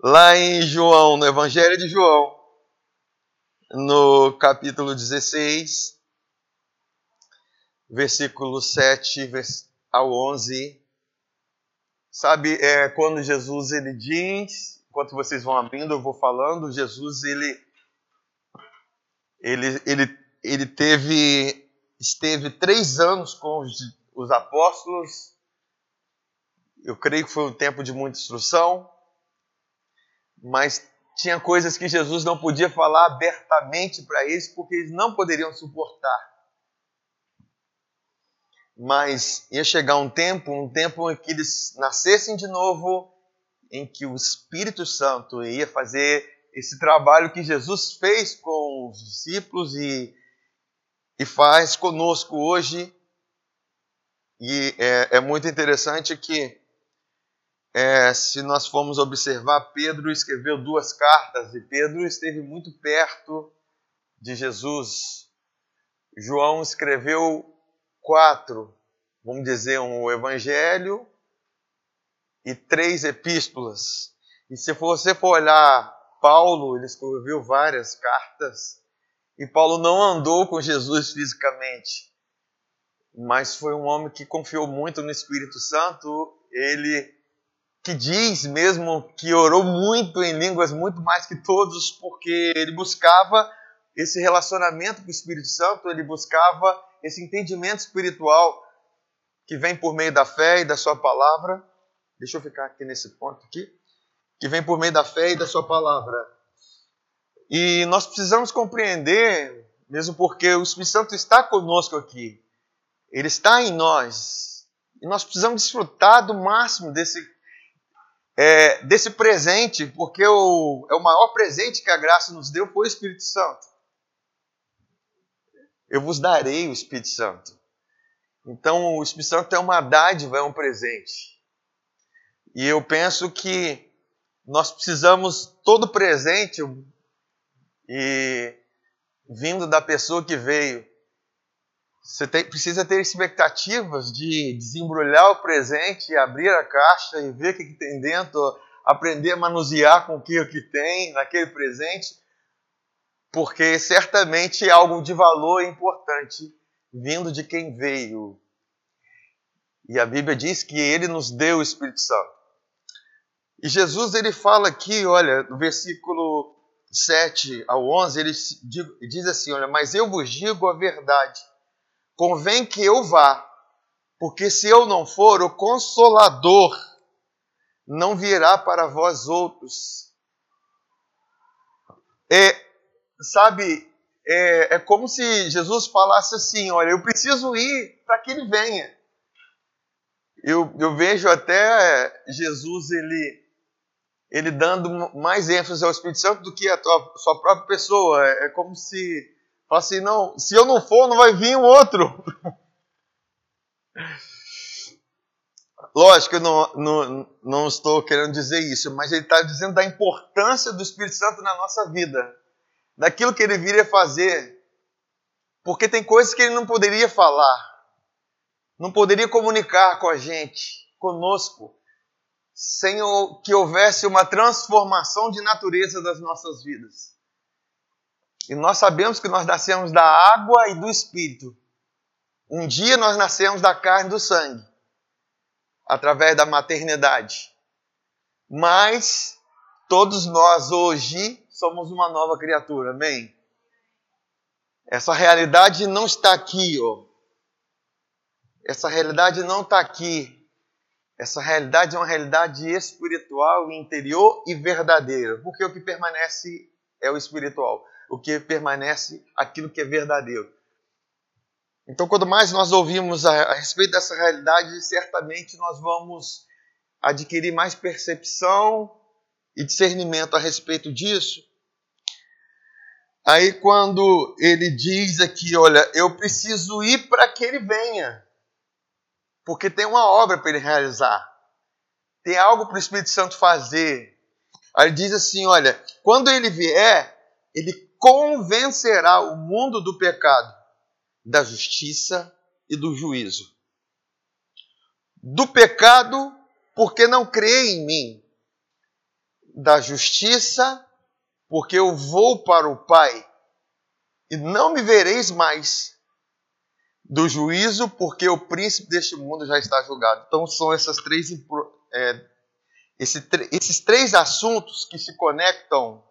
Lá em João, no Evangelho de João, no capítulo 16, versículo 7 ao 11. Sabe, é, quando Jesus ele diz, enquanto vocês vão abrindo, eu vou falando, Jesus ele ele, ele, ele teve esteve três anos com os, os apóstolos. Eu creio que foi um tempo de muita instrução, mas tinha coisas que Jesus não podia falar abertamente para eles porque eles não poderiam suportar. Mas ia chegar um tempo, um tempo em que eles nascessem de novo, em que o Espírito Santo ia fazer esse trabalho que Jesus fez com os discípulos e, e faz conosco hoje. E é, é muito interessante que, é, se nós formos observar, Pedro escreveu duas cartas e Pedro esteve muito perto de Jesus. João escreveu quatro, vamos dizer, um evangelho e três epístolas. E se você for olhar Paulo, ele escreveu várias cartas, e Paulo não andou com Jesus fisicamente, mas foi um homem que confiou muito no Espírito Santo, ele que diz mesmo que orou muito em línguas, muito mais que todos, porque ele buscava esse relacionamento com o Espírito Santo, ele buscava esse entendimento espiritual que vem por meio da fé e da sua palavra. Deixa eu ficar aqui nesse ponto aqui. Que vem por meio da fé e da sua palavra. E nós precisamos compreender, mesmo porque o Espírito Santo está conosco aqui. Ele está em nós. E nós precisamos desfrutar do máximo desse, é, desse presente, porque o, é o maior presente que a graça nos deu foi o Espírito Santo. Eu vos darei o Espírito Santo. Então, o Espírito Santo é uma dádiva, é um presente. E eu penso que nós precisamos todo presente e vindo da pessoa que veio. Você tem, precisa ter expectativas de desembrulhar o presente, abrir a caixa e ver o que, que tem dentro, aprender a manusear com o que, que tem naquele presente, porque certamente é algo de valor importante vindo de quem veio. E a Bíblia diz que ele nos deu o Espírito Santo. E Jesus ele fala aqui, olha, no versículo 7 ao 11, ele diz assim: Olha, mas eu vos digo a verdade, convém que eu vá, porque se eu não for, o consolador não virá para vós outros. É, sabe, é, é como se Jesus falasse assim: olha, eu preciso ir para que ele venha. Eu, eu vejo até Jesus ele, ele dando mais ênfase ao Espírito Santo do que tua, sua própria pessoa. É, é como se falasse assim: não, se eu não for, não vai vir um outro. Lógico, eu não, não, não estou querendo dizer isso, mas ele está dizendo da importância do Espírito Santo na nossa vida daquilo que ele viria fazer, porque tem coisas que ele não poderia falar, não poderia comunicar com a gente, conosco, sem que houvesse uma transformação de natureza das nossas vidas. E nós sabemos que nós nascemos da água e do espírito. Um dia nós nascemos da carne e do sangue, através da maternidade. Mas todos nós hoje somos uma nova criatura, amém? Essa realidade não está aqui, ó. Essa realidade não está aqui. Essa realidade é uma realidade espiritual, interior e verdadeira. Porque o que permanece é o espiritual. O que permanece, aquilo que é verdadeiro. Então, quanto mais nós ouvimos a, a respeito dessa realidade, certamente nós vamos adquirir mais percepção e discernimento a respeito disso. Aí, quando ele diz aqui, olha, eu preciso ir para que ele venha, porque tem uma obra para ele realizar, tem algo para o Espírito Santo fazer. Aí ele diz assim: olha, quando ele vier, ele convencerá o mundo do pecado, da justiça e do juízo. Do pecado, porque não crê em mim da justiça, porque eu vou para o Pai, e não me vereis mais. Do juízo, porque o príncipe deste mundo já está julgado. Então, são essas três, é, esse, esses três assuntos que se conectam,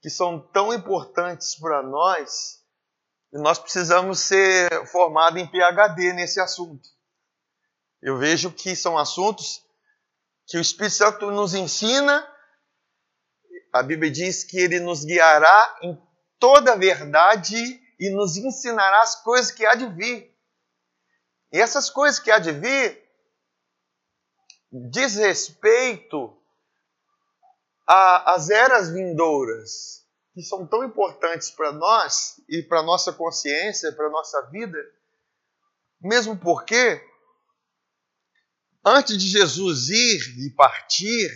que são tão importantes para nós, nós precisamos ser formados em PhD nesse assunto. Eu vejo que são assuntos que o Espírito Santo nos ensina a Bíblia diz que ele nos guiará em toda a verdade e nos ensinará as coisas que há de vir. E essas coisas que há de vir diz respeito às eras vindouras, que são tão importantes para nós e para nossa consciência, para nossa vida, mesmo porque antes de Jesus ir e partir,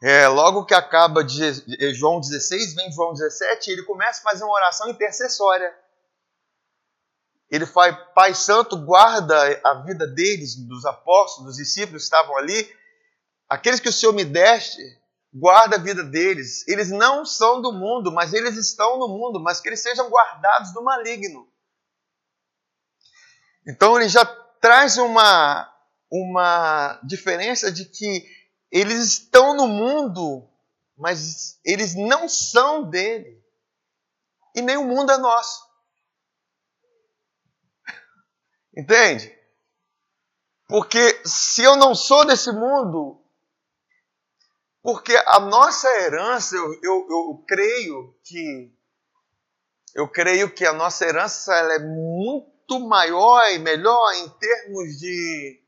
é, logo que acaba de João 16, vem João 17, ele começa a fazer uma oração intercessória. Ele faz, Pai Santo, guarda a vida deles, dos apóstolos, dos discípulos que estavam ali. Aqueles que o Senhor me deste, guarda a vida deles. Eles não são do mundo, mas eles estão no mundo, mas que eles sejam guardados do maligno. Então ele já traz uma, uma diferença de que eles estão no mundo, mas eles não são dele. E nem o mundo é nosso. Entende? Porque se eu não sou desse mundo, porque a nossa herança, eu, eu, eu creio que eu creio que a nossa herança ela é muito maior e melhor em termos de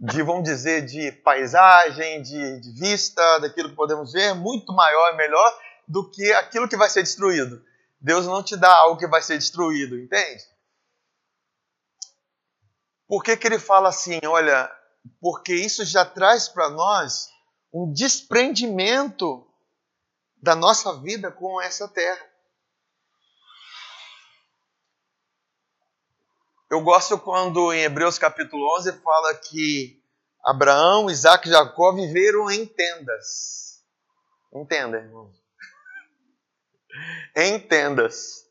de, vamos dizer, de paisagem, de, de vista, daquilo que podemos ver, muito maior e melhor do que aquilo que vai ser destruído. Deus não te dá algo que vai ser destruído, entende? Por que, que ele fala assim? Olha, porque isso já traz para nós um desprendimento da nossa vida com essa terra. Eu gosto quando em Hebreus capítulo 11 fala que Abraão, Isaac e Jacó viveram em tendas. Entenda, irmão. em tendas.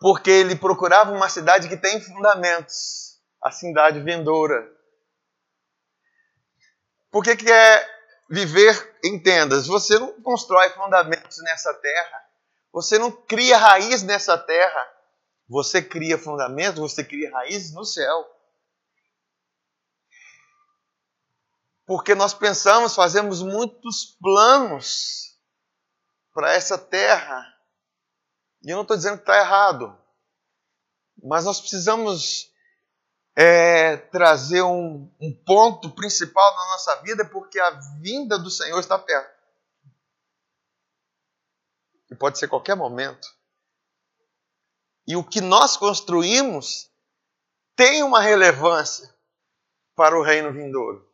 Porque ele procurava uma cidade que tem fundamentos. A cidade vindoura. Por que, que é viver em tendas? Você não constrói fundamentos nessa terra. Você não cria raiz nessa terra. Você cria fundamentos, você cria raízes no céu. Porque nós pensamos, fazemos muitos planos para essa terra. E eu não estou dizendo que está errado. Mas nós precisamos é, trazer um, um ponto principal na nossa vida, porque a vinda do Senhor está perto. E pode ser qualquer momento. E o que nós construímos tem uma relevância para o reino vindouro.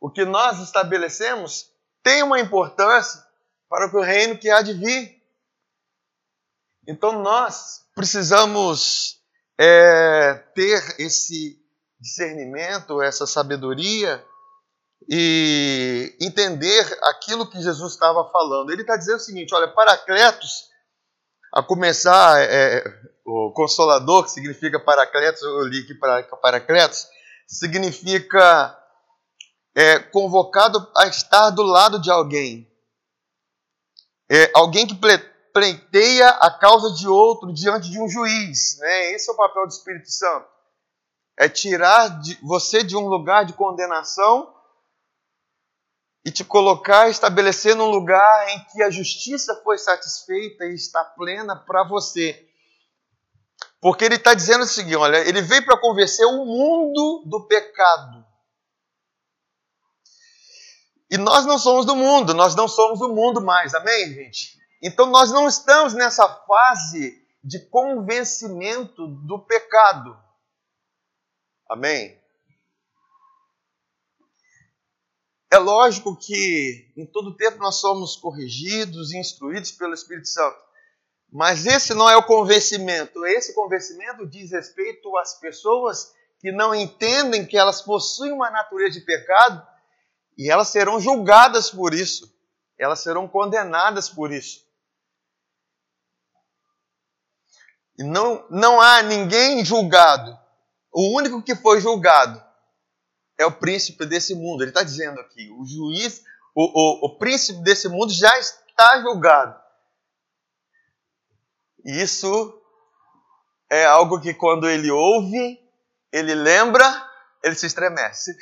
O que nós estabelecemos tem uma importância para o reino que há de vir. Então nós precisamos é, ter esse discernimento, essa sabedoria e entender aquilo que Jesus estava falando. Ele está dizendo o seguinte: olha, Paracletos a começar, é, o Consolador, que significa Paracletos, eu li aqui Paracletos, significa é, convocado a estar do lado de alguém. É, alguém que pleiteia a causa de outro diante de um juiz. Né? Esse é o papel do Espírito Santo. É tirar de, você de um lugar de condenação e te colocar, estabelecer num lugar em que a justiça foi satisfeita e está plena para você. Porque ele está dizendo o seguinte: olha, ele veio para convencer o mundo do pecado. E nós não somos do mundo, nós não somos do mundo mais, amém, gente? Então nós não estamos nessa fase de convencimento do pecado. Amém? É lógico que em todo tempo nós somos corrigidos e instruídos pelo Espírito Santo. Mas esse não é o convencimento. Esse convencimento diz respeito às pessoas que não entendem que elas possuem uma natureza de pecado E elas serão julgadas por isso. Elas serão condenadas por isso. E não, não há ninguém julgado. O único que foi julgado é o príncipe desse mundo. Ele está dizendo aqui: o juiz, o, o, o príncipe desse mundo já está julgado. E isso é algo que quando ele ouve, ele lembra, ele se estremece.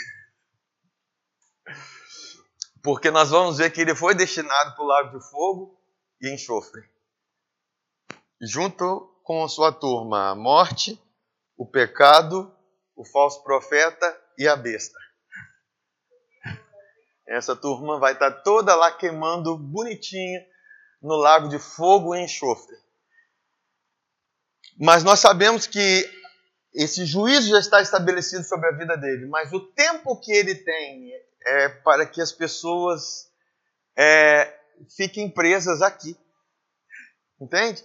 Porque nós vamos ver que ele foi destinado para o lago de fogo e enxofre. Junto com sua turma, a morte, o pecado, o falso profeta e a besta. Essa turma vai estar toda lá queimando bonitinha no lago de fogo e enxofre. Mas nós sabemos que esse juízo já está estabelecido sobre a vida dele, mas o tempo que ele tem é para que as pessoas é, fiquem presas aqui. Entende?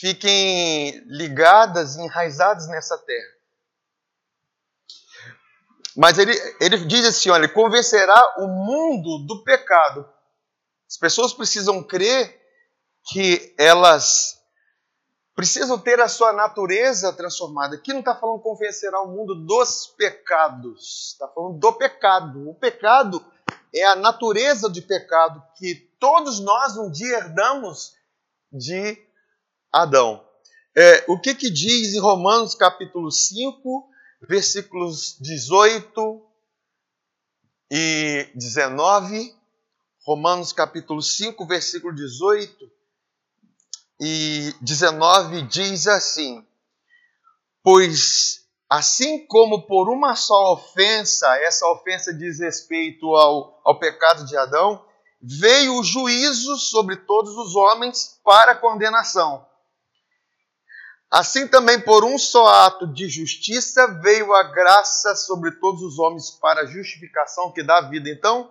Fiquem ligadas, enraizadas nessa terra. Mas ele, ele diz assim: olha, ele convencerá o mundo do pecado. As pessoas precisam crer que elas precisam ter a sua natureza transformada. Aqui não está falando convencerá o mundo dos pecados, está falando do pecado. O pecado é a natureza de pecado que todos nós um dia herdamos de Adão. É, o que, que diz em Romanos capítulo 5, versículos 18 e 19? Romanos capítulo 5, versículo 18 e 19 diz assim: Pois assim como por uma só ofensa, essa ofensa diz respeito ao, ao pecado de Adão, veio o juízo sobre todos os homens para condenação. Assim também, por um só ato de justiça, veio a graça sobre todos os homens para a justificação que dá vida. Então,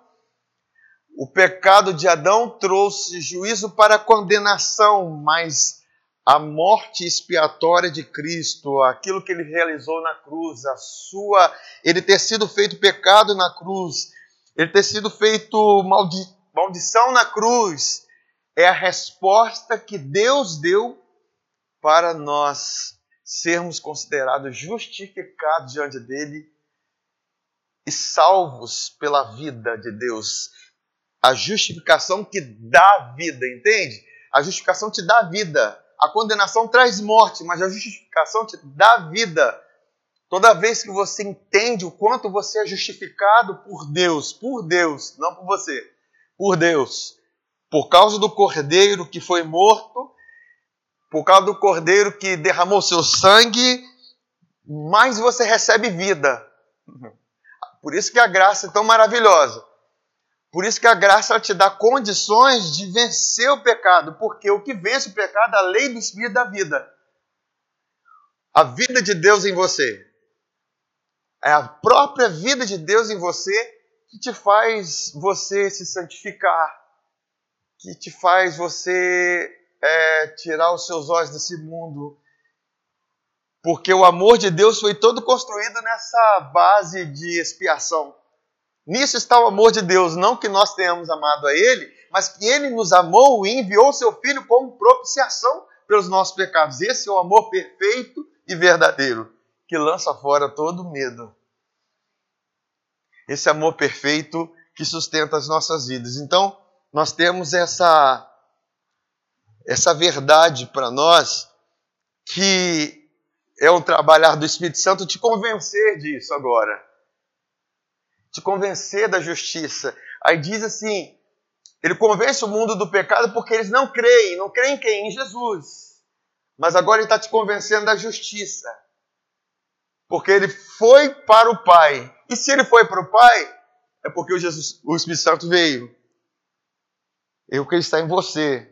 o pecado de Adão trouxe juízo para a condenação, mas a morte expiatória de Cristo, aquilo que ele realizou na cruz, a sua, ele ter sido feito pecado na cruz, ele ter sido feito maldi, maldição na cruz, é a resposta que Deus deu para nós sermos considerados justificados diante dele e salvos pela vida de Deus. A justificação que dá vida, entende? A justificação te dá vida. A condenação traz morte, mas a justificação te dá vida. Toda vez que você entende o quanto você é justificado por Deus, por Deus, não por você, por Deus, por causa do cordeiro que foi morto por causa do cordeiro que derramou seu sangue, mais você recebe vida. Por isso que a graça é tão maravilhosa. Por isso que a graça te dá condições de vencer o pecado, porque o que vence o pecado é a lei do Espírito da vida. A vida de Deus em você. É a própria vida de Deus em você que te faz você se santificar, que te faz você é, tirar os seus olhos desse mundo, porque o amor de Deus foi todo construído nessa base de expiação. Nisso está o amor de Deus, não que nós tenhamos amado a Ele, mas que Ele nos amou e enviou seu Filho como propiciação pelos nossos pecados. Esse é o amor perfeito e verdadeiro, que lança fora todo medo. Esse amor perfeito que sustenta as nossas vidas. Então, nós temos essa essa verdade para nós, que é um trabalhar do Espírito Santo te convencer disso agora. Te convencer da justiça. Aí diz assim: ele convence o mundo do pecado porque eles não creem. Não creem em quem? Em Jesus. Mas agora ele está te convencendo da justiça. Porque ele foi para o Pai. E se ele foi para o Pai, é porque o, Jesus, o Espírito Santo veio. Eu que está em você.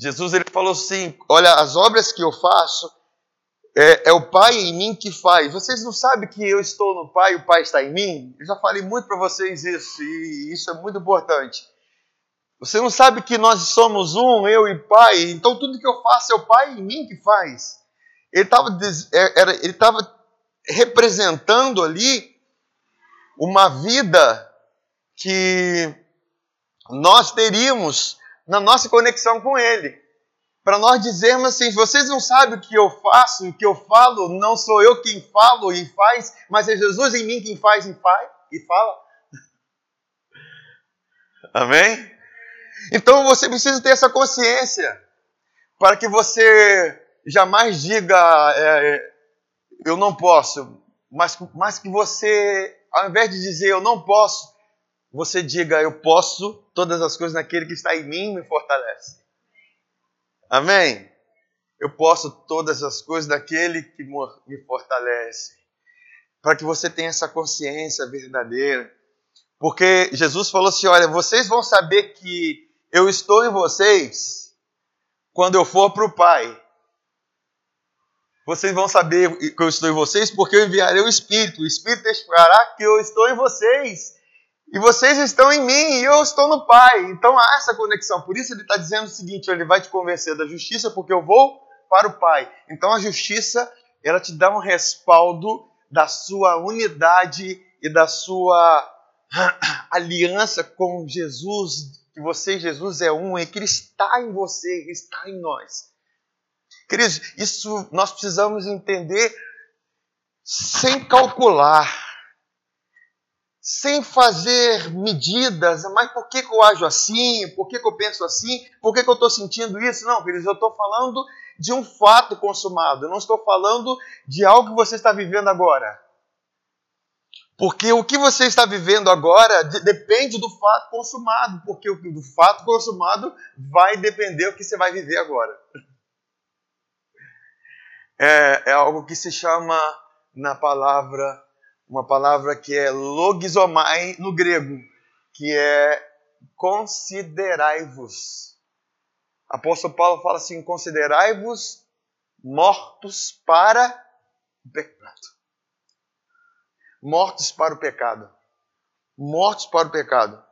Jesus ele falou assim: Olha, as obras que eu faço é, é, o Pai em mim que faz. Vocês não sabem que eu estou no Pai o Pai está em mim? Eu já falei muito para vocês isso e isso é muito importante. Você não sabe que nós somos um, eu e Pai, então tudo que eu faço é o Pai em mim que faz. Ele estava é, representando ali uma vida que nós teríamos na nossa conexão com Ele. Para nós dizermos assim: vocês não sabem o que eu faço, o que eu falo, não sou eu quem falo e faz, mas é Jesus em mim quem faz e faz e fala. Amém? Então você precisa ter essa consciência para que você jamais diga é, eu não posso, mas, mas que você, ao invés de dizer eu não posso, você diga eu posso todas as coisas naquele que está em mim me fortalece. Amém? Eu posso todas as coisas daquele que me fortalece. Para que você tenha essa consciência verdadeira. Porque Jesus falou assim: olha, vocês vão saber que eu estou em vocês quando eu for para o Pai. Vocês vão saber que eu estou em vocês porque eu enviarei o Espírito. O Espírito testificará que eu estou em vocês. E vocês estão em mim e eu estou no Pai. Então há essa conexão. Por isso ele está dizendo o seguinte: ele vai te convencer da justiça porque eu vou para o Pai. Então a justiça ela te dá um respaldo da sua unidade e da sua aliança com Jesus que você e Jesus é um, e que Ele está em você, Ele está em nós. Queridos, isso nós precisamos entender sem calcular, sem fazer medidas, mas por que, que eu ajo assim? Por que, que eu penso assim? Por que, que eu estou sentindo isso? Não, queridos, eu estou falando de um fato consumado, eu não estou falando de algo que você está vivendo agora. Porque o que você está vivendo agora depende do fato consumado, porque o do fato consumado vai depender do que você vai viver agora. É, é algo que se chama na palavra, uma palavra que é logizomai no grego, que é considerai-vos. Apóstolo Paulo fala assim: considerai-vos mortos para o pecado mortos para o pecado. Mortos para o pecado.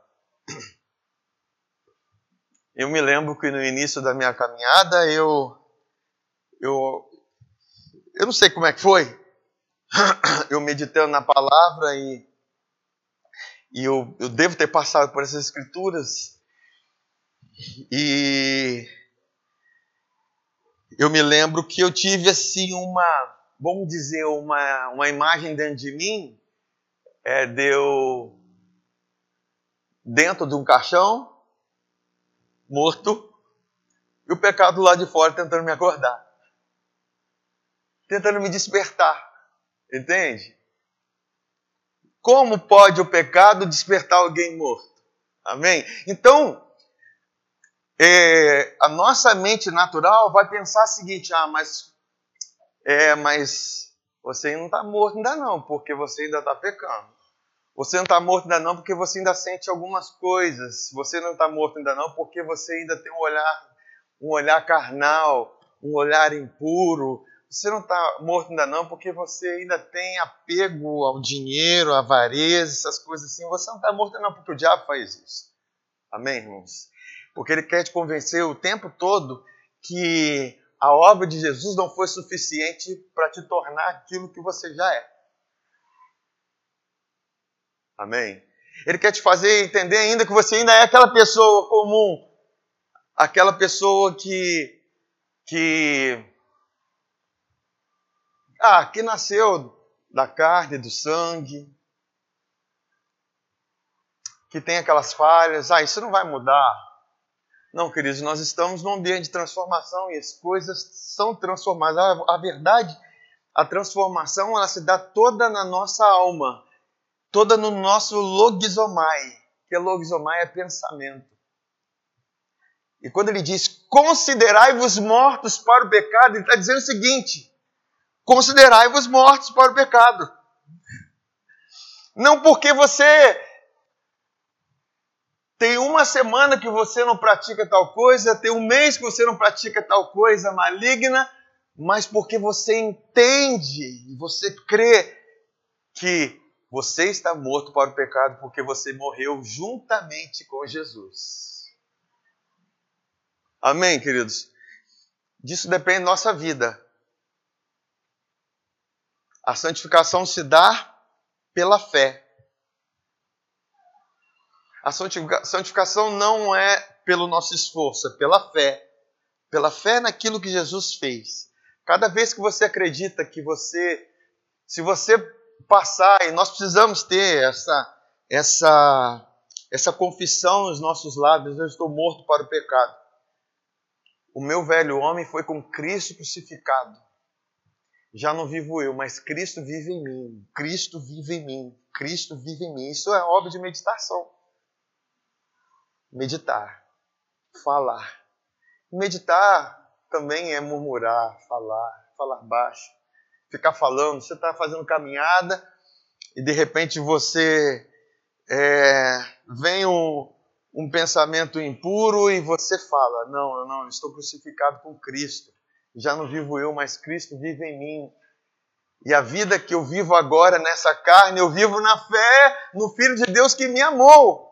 Eu me lembro que no início da minha caminhada eu eu eu não sei como é que foi. Eu meditando na palavra e e eu, eu devo ter passado por essas escrituras. E eu me lembro que eu tive assim uma vamos dizer, uma, uma imagem dentro de mim, é, deu dentro de um caixão, morto, e o pecado lá de fora tentando me acordar, tentando me despertar, entende? Como pode o pecado despertar alguém morto? Amém? Então, é, a nossa mente natural vai pensar o seguinte: ah, mas é, mas você não está morto ainda não, porque você ainda está pecando. Você não está morto ainda não porque você ainda sente algumas coisas. Você não está morto ainda não porque você ainda tem um olhar, um olhar carnal, um olhar impuro. Você não está morto ainda não porque você ainda tem apego ao dinheiro, à avareza, essas coisas assim. Você não está morto não porque o diabo faz isso. Amém, irmãos? Porque ele quer te convencer o tempo todo que a obra de Jesus não foi suficiente para te tornar aquilo que você já é. Amém? Ele quer te fazer entender ainda que você ainda é aquela pessoa comum, aquela pessoa que que ah, que nasceu da carne, do sangue, que tem aquelas falhas, ah, isso não vai mudar. Não, queridos, nós estamos num ambiente de transformação e as coisas são transformadas. A, a verdade, a transformação, ela se dá toda na nossa alma, toda no nosso logizomai, que é logizomai é pensamento. E quando ele diz considerai-vos mortos para o pecado, ele está dizendo o seguinte: considerai-vos mortos para o pecado. Não porque você tem uma semana que você não pratica tal coisa, tem um mês que você não pratica tal coisa maligna, mas porque você entende, você crê que você está morto para o pecado porque você morreu juntamente com Jesus. Amém, queridos? Disso depende nossa vida. A santificação se dá pela fé. A santificação não é pelo nosso esforço, é pela fé. Pela fé naquilo que Jesus fez. Cada vez que você acredita que você, se você passar, e nós precisamos ter essa, essa, essa confissão nos nossos lábios: eu estou morto para o pecado. O meu velho homem foi com Cristo crucificado. Já não vivo eu, mas Cristo vive em mim. Cristo vive em mim. Cristo vive em mim. Isso é obra de meditação. Meditar, falar. Meditar também é murmurar, falar, falar baixo, ficar falando. Você está fazendo caminhada e de repente você é, vem um, um pensamento impuro e você fala: Não, não, estou crucificado com Cristo. Já não vivo eu, mas Cristo vive em mim. E a vida que eu vivo agora nessa carne, eu vivo na fé no Filho de Deus que me amou.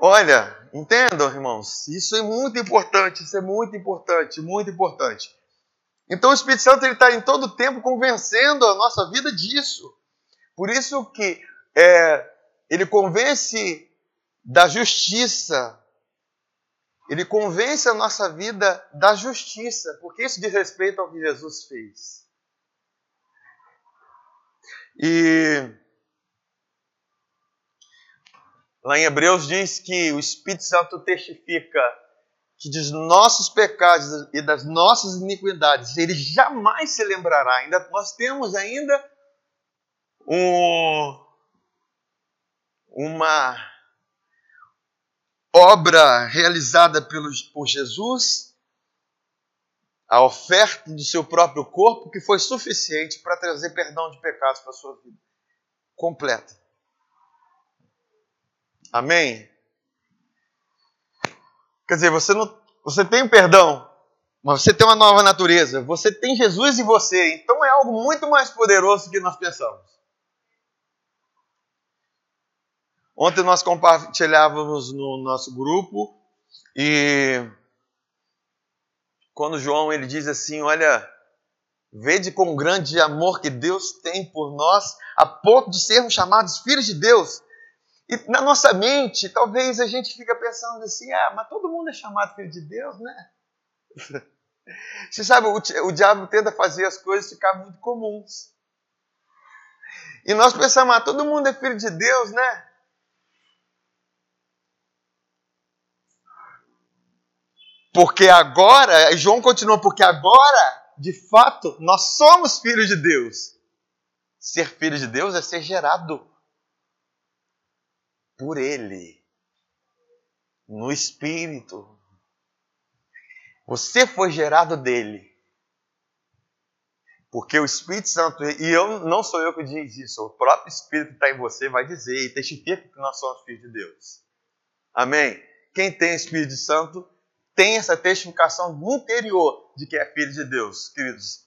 Olha, entendam, irmãos, isso é muito importante, isso é muito importante, muito importante. Então o Espírito Santo ele está em todo tempo convencendo a nossa vida disso. Por isso que é, ele convence da justiça. Ele convence a nossa vida da justiça, porque isso diz respeito ao que Jesus fez. E lá em Hebreus diz que o Espírito Santo testifica que dos nossos pecados e das nossas iniquidades ele jamais se lembrará. Ainda nós temos ainda um, uma obra realizada pelos, por Jesus, a oferta do seu próprio corpo, que foi suficiente para trazer perdão de pecados para a sua vida completa. Amém? Quer dizer, você, não, você tem perdão, mas você tem uma nova natureza. Você tem Jesus em você. Então é algo muito mais poderoso do que nós pensamos. Ontem nós compartilhávamos no nosso grupo e quando João ele diz assim, olha, vede com grande amor que Deus tem por nós, a ponto de sermos chamados filhos de Deus. E na nossa mente, talvez a gente fica pensando assim, ah, mas todo mundo é chamado filho de Deus, né? Você sabe, o, o diabo tenta fazer as coisas ficar muito comuns. E nós pensamos, ah, todo mundo é filho de Deus, né? Porque agora, João continua, porque agora, de fato, nós somos filhos de Deus. Ser filho de Deus é ser gerado por Ele, no Espírito. Você foi gerado dele. Porque o Espírito Santo, e eu não sou eu que diz isso, o próprio Espírito que está em você vai dizer e testifica que nós somos filhos de Deus. Amém? Quem tem Espírito Santo tem essa testificação interior de que é filho de Deus, queridos.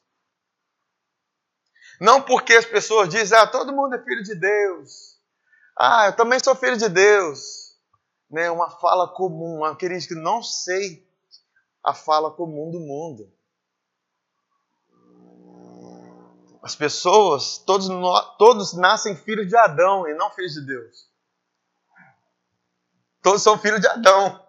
Não porque as pessoas dizem, ah, todo mundo é filho de Deus. Ah, eu também sou filho de Deus. Né? Uma fala comum, aqueles que não sei a fala comum do mundo. As pessoas, todos, todos nascem filhos de Adão e não filhos de Deus. Todos são filhos de Adão.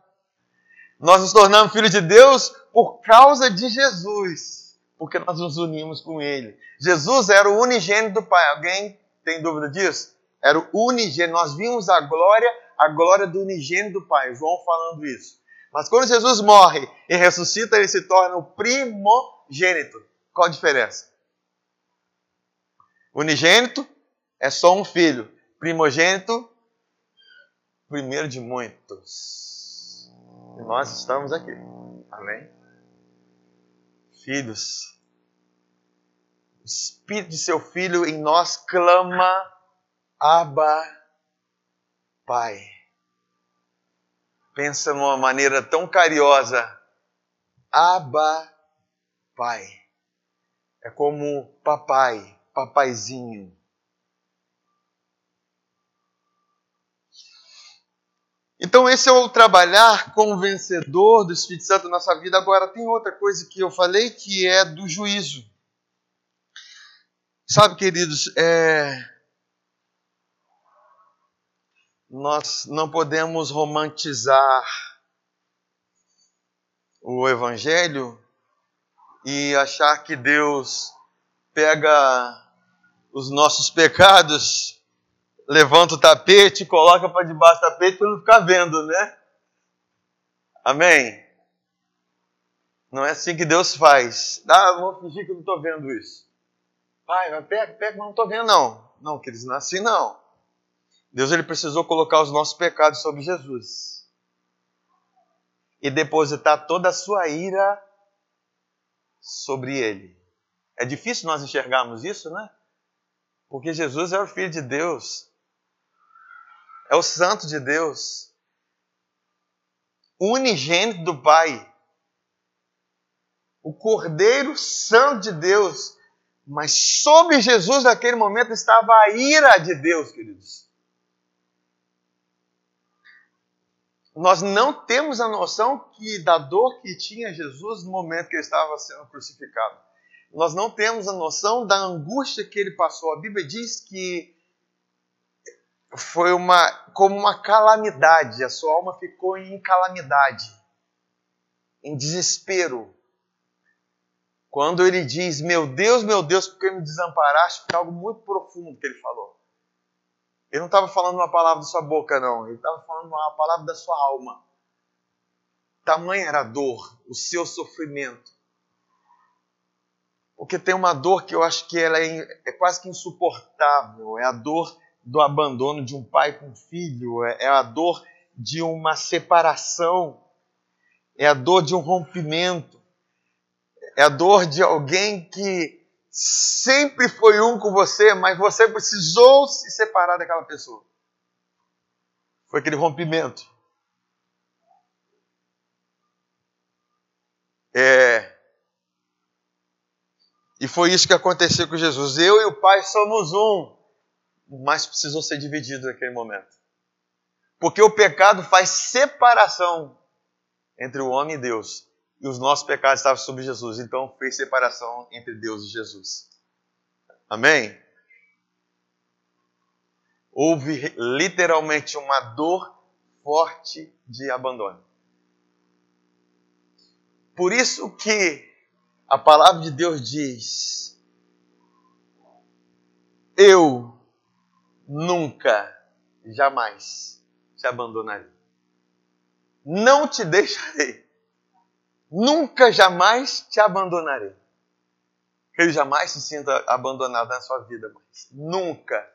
Nós nos tornamos filhos de Deus por causa de Jesus, porque nós nos unimos com Ele. Jesus era o unigênito do Pai. Alguém tem dúvida disso? Era o unigênito. Nós vimos a glória, a glória do unigênito do Pai. João falando isso. Mas quando Jesus morre e ressuscita, ele se torna o primogênito. Qual a diferença? Unigênito é só um filho. Primogênito, primeiro de muitos. Nós estamos aqui. Amém? Filhos, o Espírito de seu Filho em nós clama, Abba, Pai. Pensa numa maneira tão carinhosa, Abba, Pai. É como papai, papaizinho. Então, esse é o trabalhar com o vencedor do Espírito Santo na nossa vida. Agora, tem outra coisa que eu falei que é do juízo. Sabe, queridos, é... nós não podemos romantizar o Evangelho e achar que Deus pega os nossos pecados, levanta o tapete, coloca para debaixo do tapete para não ficar vendo, né? Amém? Não é assim que Deus faz. Ah, vou fingir que eu não estou vendo isso. Pai, pega, pega, mas não estou vendo não. Não, queridos, não é assim não. Deus ele precisou colocar os nossos pecados sobre Jesus e depositar toda a sua ira sobre ele. É difícil nós enxergarmos isso, né? Porque Jesus é o Filho de Deus, é o Santo de Deus, unigênito do Pai, o Cordeiro Santo de Deus. Mas sobre Jesus naquele momento estava a ira de Deus, queridos. nós não temos a noção que da dor que tinha Jesus no momento que ele estava sendo crucificado. Nós não temos a noção da angústia que ele passou. A Bíblia diz que foi uma como uma calamidade, a sua alma ficou em calamidade, em desespero. Quando ele diz: "Meu Deus, meu Deus, por que me desamparaste?", foi algo muito profundo que ele falou. Ele não estava falando uma palavra da sua boca, não. Ele estava falando uma palavra da sua alma. Tamanha era a dor, o seu sofrimento. Porque tem uma dor que eu acho que ela é, é quase que insuportável. É a dor do abandono de um pai com um filho. É, é a dor de uma separação. É a dor de um rompimento. É a dor de alguém que sempre foi um com você, mas você precisou se separar daquela pessoa. Foi aquele rompimento. É. E foi isso que aconteceu com Jesus. Eu e o Pai somos um, mas precisou ser dividido naquele momento. Porque o pecado faz separação entre o homem e Deus e os nossos pecados estavam sobre Jesus. Então fez separação entre Deus e Jesus. Amém? Houve literalmente uma dor forte de abandono. Por isso que a palavra de Deus diz: Eu nunca, jamais te abandonarei. Não te deixarei Nunca, jamais te abandonarei. Que ele jamais se sinta abandonado na sua vida, mas nunca.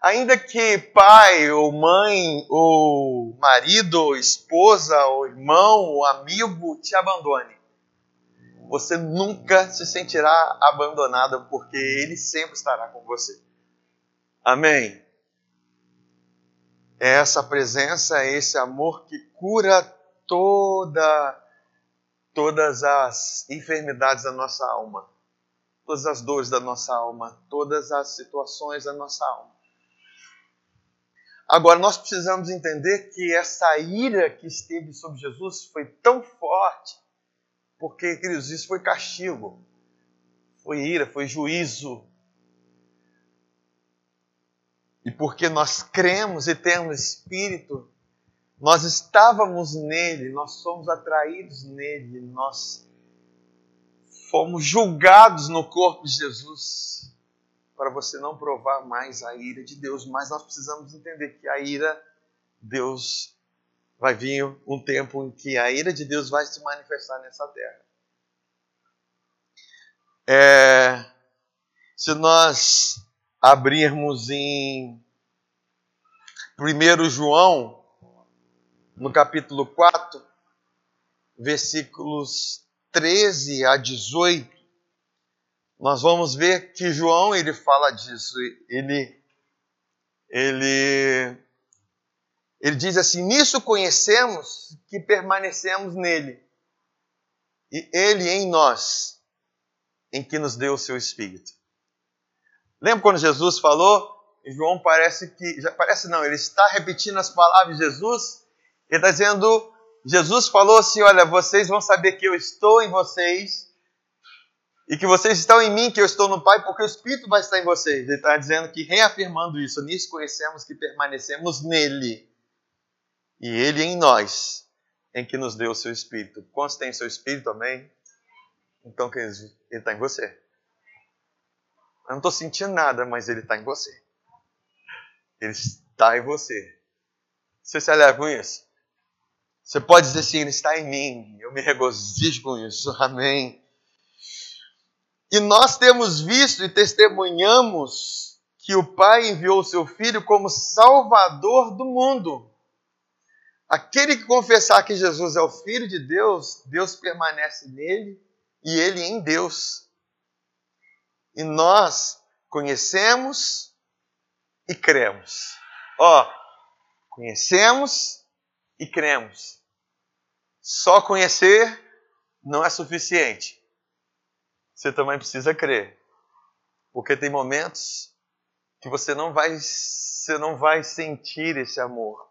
Ainda que pai, ou mãe, ou marido, ou esposa, ou irmão, ou amigo te abandone, você nunca se sentirá abandonado, porque ele sempre estará com você. Amém? É essa presença, é esse amor que cura toda todas as enfermidades da nossa alma, todas as dores da nossa alma, todas as situações da nossa alma. Agora, nós precisamos entender que essa ira que esteve sobre Jesus foi tão forte, porque, queridos, isso foi castigo, foi ira, foi juízo. E porque nós cremos e temos espírito, nós estávamos nele, nós somos atraídos nele, nós fomos julgados no corpo de Jesus para você não provar mais a ira de Deus, mas nós precisamos entender que a ira Deus vai vir um tempo em que a ira de Deus vai se manifestar nessa terra. É, se nós abrirmos em 1 João no capítulo 4, versículos 13 a 18, nós vamos ver que João ele fala disso. Ele ele ele diz assim: "Nisso conhecemos que permanecemos nele, e ele em nós, em que nos deu o seu espírito." Lembra quando Jesus falou? João parece que já parece não, ele está repetindo as palavras de Jesus ele está dizendo, Jesus falou assim: olha, vocês vão saber que eu estou em vocês E que vocês estão em mim, que eu estou no Pai, porque o Espírito vai estar em vocês. Ele está dizendo que, reafirmando isso, nisso conhecemos que permanecemos nele. E ele em nós, em que nos deu o seu Espírito. Quantos tem seu Espírito, amém? Então, ele está em você. Eu não estou sentindo nada, mas ele está em você. Ele está em você. Você se alegra com isso? Você pode dizer assim, ele está em mim. Eu me regozijo com isso. Amém. E nós temos visto e testemunhamos que o Pai enviou o seu Filho como Salvador do mundo. Aquele que confessar que Jesus é o Filho de Deus, Deus permanece nele e ele em Deus. E nós conhecemos e cremos. Ó, conhecemos e cremos. Só conhecer não é suficiente. Você também precisa crer. Porque tem momentos que você não vai você não vai sentir esse amor.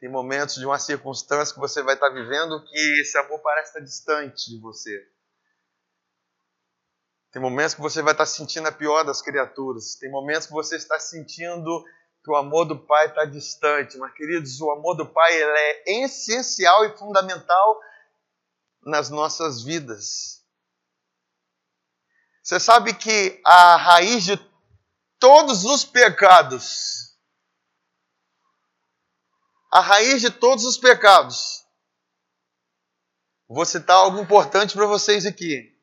Tem momentos de uma circunstância que você vai estar vivendo que esse amor parece estar distante de você. Tem momentos que você vai estar sentindo a pior das criaturas. Tem momentos que você está sentindo que o amor do Pai está distante. Mas, queridos, o amor do Pai é essencial e fundamental nas nossas vidas. Você sabe que a raiz de todos os pecados, a raiz de todos os pecados, vou citar algo importante para vocês aqui.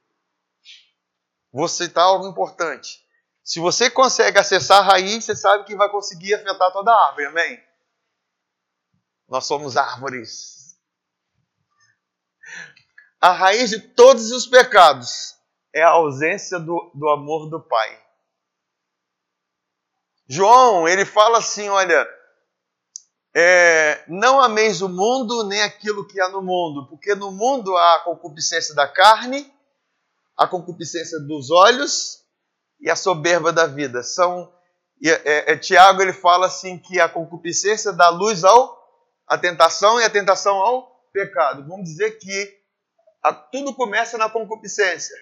Vou citar algo importante. Se você consegue acessar a raiz, você sabe que vai conseguir afetar toda a árvore, amém? Nós somos árvores. A raiz de todos os pecados é a ausência do, do amor do Pai. João, ele fala assim: olha, é, não ameis o mundo nem aquilo que há no mundo, porque no mundo há a concupiscência da carne, a concupiscência dos olhos e a soberba da vida. São é, é, Tiago ele fala assim que a concupiscência dá luz ao a tentação e a tentação ao pecado. Vamos dizer que a, tudo começa na concupiscência.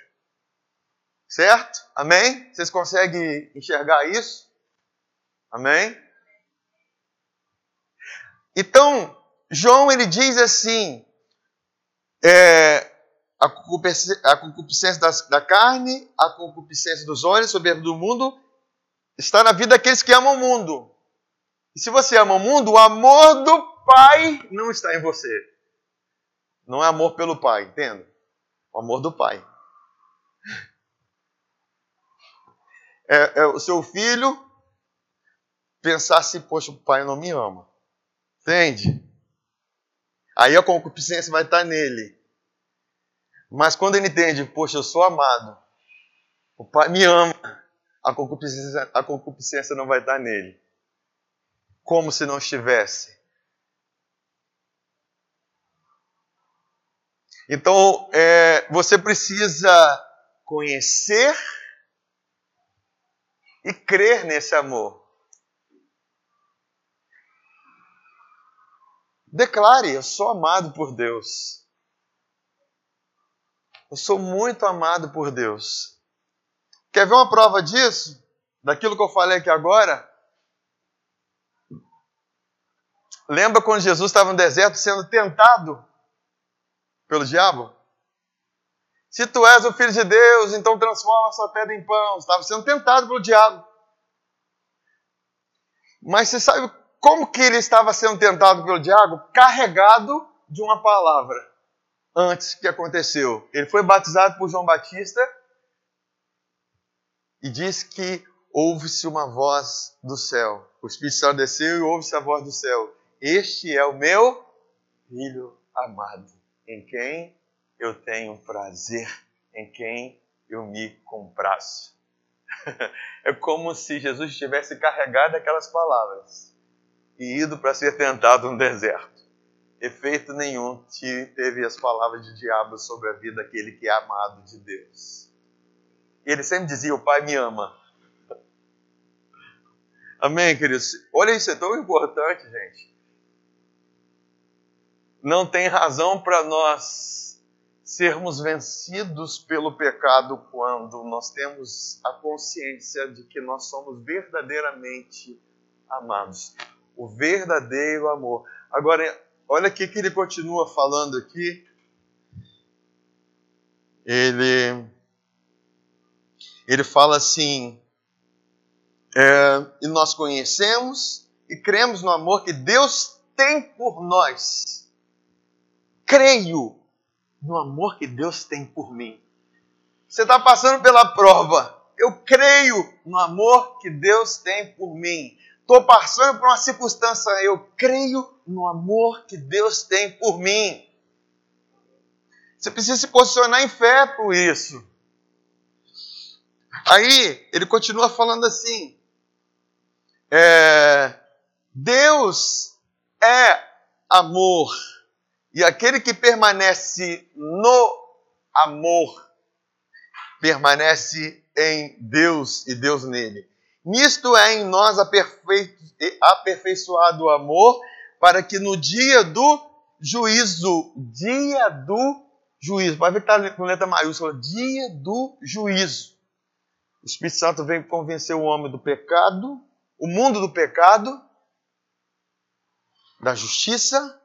Certo? Amém? Vocês conseguem enxergar isso? Amém? Então, João ele diz assim: é, a concupiscência, a concupiscência das, da carne, a concupiscência dos olhos, soberbo do mundo, está na vida daqueles que amam o mundo. E se você ama o mundo, o amor do Pai não está em você. Não é amor pelo Pai, entenda? O amor do Pai. É, é o seu filho pensar assim, poxa, o pai não me ama. Entende? Aí a concupiscência vai estar nele. Mas quando ele entende, poxa, eu sou amado, o Pai me ama, a concupiscência, a concupiscência não vai estar nele. Como se não estivesse. Então, é, você precisa conhecer e crer nesse amor. Declare: Eu sou amado por Deus. Eu sou muito amado por Deus. Quer ver uma prova disso? Daquilo que eu falei aqui agora? Lembra quando Jesus estava no deserto sendo tentado pelo diabo? Se tu és o filho de Deus, então transforma sua pedra em pão. Estava sendo tentado pelo diabo. Mas você sabe como que ele estava sendo tentado pelo diabo? Carregado de uma palavra antes que aconteceu. Ele foi batizado por João Batista e diz que ouve-se uma voz do céu. O Espírito Santo desceu e ouve-se a voz do céu. Este é o meu filho amado, em quem eu tenho prazer, em quem eu me compraço. é como se Jesus tivesse carregado aquelas palavras e ido para ser tentado no deserto efeito nenhum teve as palavras de diabo sobre a vida daquele que é amado de Deus. E ele sempre dizia: O Pai me ama. Amém, queridos? Olha, isso é tão importante, gente. Não tem razão para nós sermos vencidos pelo pecado quando nós temos a consciência de que nós somos verdadeiramente amados. O verdadeiro amor. Agora, olha o que ele continua falando aqui. Ele, ele fala assim: é, e nós conhecemos e cremos no amor que Deus tem por nós. Creio no amor que Deus tem por mim. Você está passando pela prova. Eu creio no amor que Deus tem por mim. Estou passando por uma circunstância. Eu creio no amor que Deus tem por mim. Você precisa se posicionar em fé por isso. Aí ele continua falando assim: é, Deus é amor. E aquele que permanece no amor, permanece em Deus e Deus nele. Nisto é em nós aperfeiçoado o amor, para que no dia do juízo, dia do juízo, pode ver que está com letra maiúscula, dia do juízo. O Espírito Santo vem convencer o homem do pecado, o mundo do pecado, da justiça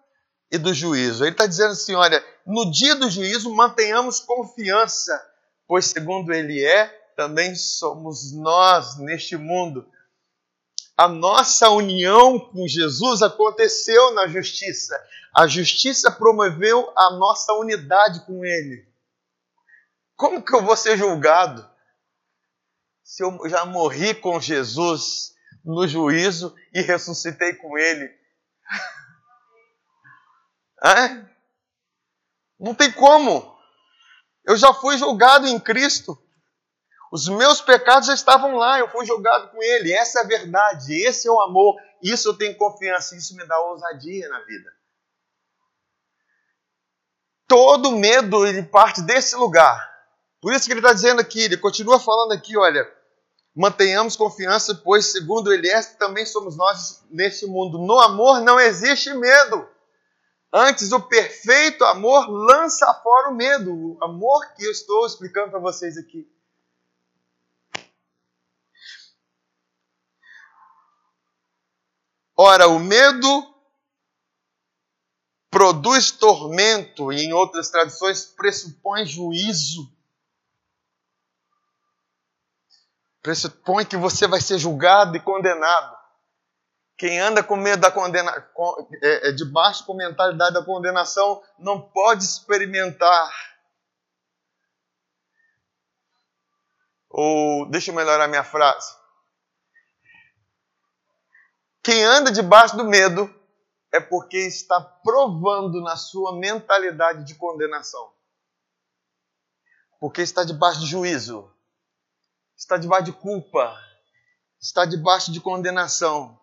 e do juízo. Ele está dizendo assim: olha, no dia do juízo mantenhamos confiança, pois segundo ele é, também somos nós neste mundo. A nossa união com Jesus aconteceu na justiça. A justiça promoveu a nossa unidade com Ele. Como que eu vou ser julgado se eu já morri com Jesus no juízo e ressuscitei com Ele? É? Não tem como. Eu já fui julgado em Cristo. Os meus pecados já estavam lá, eu fui julgado com Ele. Essa é a verdade, esse é o amor. Isso eu tenho confiança, isso me dá ousadia na vida. Todo medo ele parte desse lugar. Por isso que ele está dizendo aqui, ele continua falando aqui, olha, mantenhamos confiança, pois segundo ele é, também somos nós neste mundo. No amor não existe medo. Antes, o perfeito amor lança fora o medo. O amor que eu estou explicando para vocês aqui. Ora, o medo produz tormento e, em outras traduções, pressupõe juízo. Pressupõe que você vai ser julgado e condenado. Quem anda com medo da condena, é, é, debaixo com mentalidade da condenação não pode experimentar. Ou, deixa eu melhorar minha frase. Quem anda debaixo do medo é porque está provando na sua mentalidade de condenação. Porque está debaixo de juízo, está debaixo de culpa, está debaixo de condenação.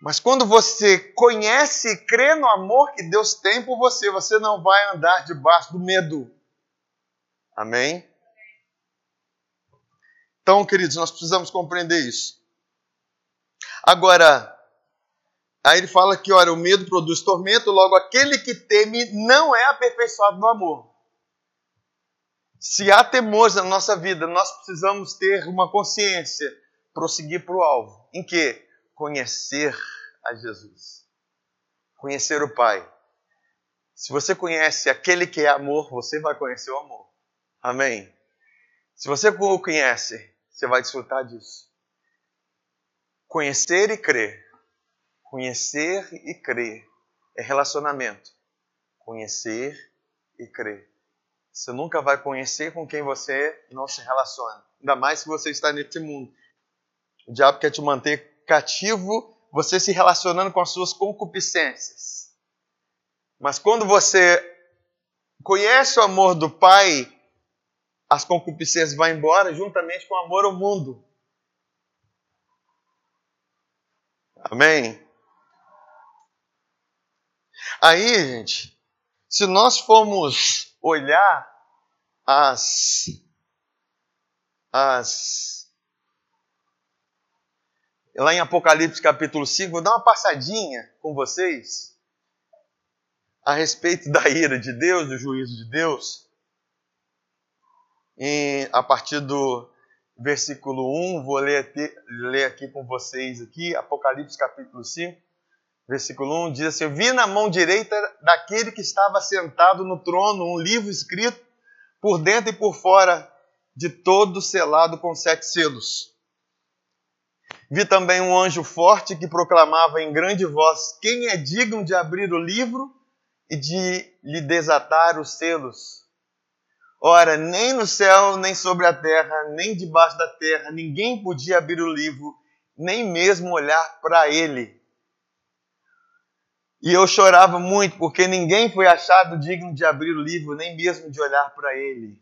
Mas quando você conhece e crê no amor que Deus tem por você, você não vai andar debaixo do medo. Amém? Então, queridos, nós precisamos compreender isso. Agora, aí ele fala que, olha, o medo produz tormento, logo aquele que teme não é aperfeiçoado no amor. Se há temores na nossa vida, nós precisamos ter uma consciência, prosseguir para o alvo. Em que? conhecer a Jesus, conhecer o Pai. Se você conhece aquele que é amor, você vai conhecer o amor. Amém? Se você o conhece, você vai desfrutar disso. Conhecer e crer. Conhecer e crer é relacionamento. Conhecer e crer. Você nunca vai conhecer com quem você não se relaciona. Ainda mais se você está nesse mundo. O diabo quer te manter cativo você se relacionando com as suas concupiscências. Mas quando você conhece o amor do Pai, as concupiscências vão embora juntamente com o amor ao mundo. Amém? Aí, gente, se nós formos olhar as, as lá em Apocalipse capítulo 5, vou dar uma passadinha com vocês a respeito da ira de Deus, do juízo de Deus. em, a partir do versículo 1, vou ler aqui, ler aqui com vocês aqui, Apocalipse capítulo 5, versículo 1, diz assim, vi na mão direita daquele que estava sentado no trono um livro escrito por dentro e por fora de todo selado com sete selos. Vi também um anjo forte que proclamava em grande voz: Quem é digno de abrir o livro e de lhe desatar os selos? Ora, nem no céu, nem sobre a terra, nem debaixo da terra, ninguém podia abrir o livro, nem mesmo olhar para ele. E eu chorava muito, porque ninguém foi achado digno de abrir o livro, nem mesmo de olhar para ele.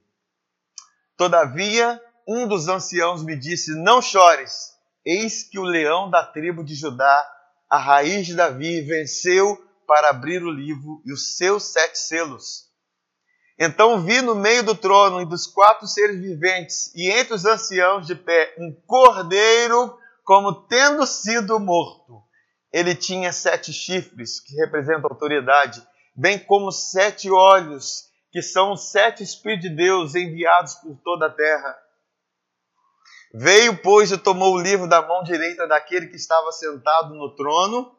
Todavia, um dos anciãos me disse: Não chores, eis que o leão da tribo de Judá, a raiz de Davi, venceu para abrir o livro e os seus sete selos. Então vi no meio do trono e dos quatro seres viventes e entre os anciãos de pé um cordeiro como tendo sido morto. Ele tinha sete chifres, que representam autoridade, bem como sete olhos, que são os sete Espíritos de Deus enviados por toda a terra. Veio, pois, e tomou o livro da mão direita daquele que estava sentado no trono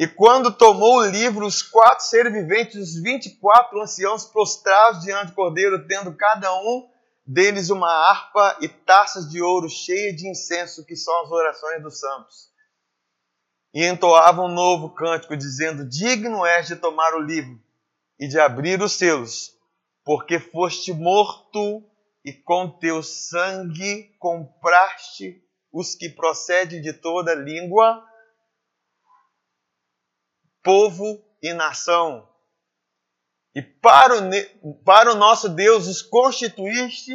e quando tomou o livro, os quatro seres viventes, os vinte e quatro anciãos prostrados diante do cordeiro, tendo cada um deles uma harpa e taças de ouro cheias de incenso, que são as orações dos santos. E entoavam um novo cântico, dizendo: Digno és de tomar o livro e de abrir os selos, porque foste morto e com teu sangue compraste os que procedem de toda língua povo e nação. E para o, para o nosso Deus os constituíste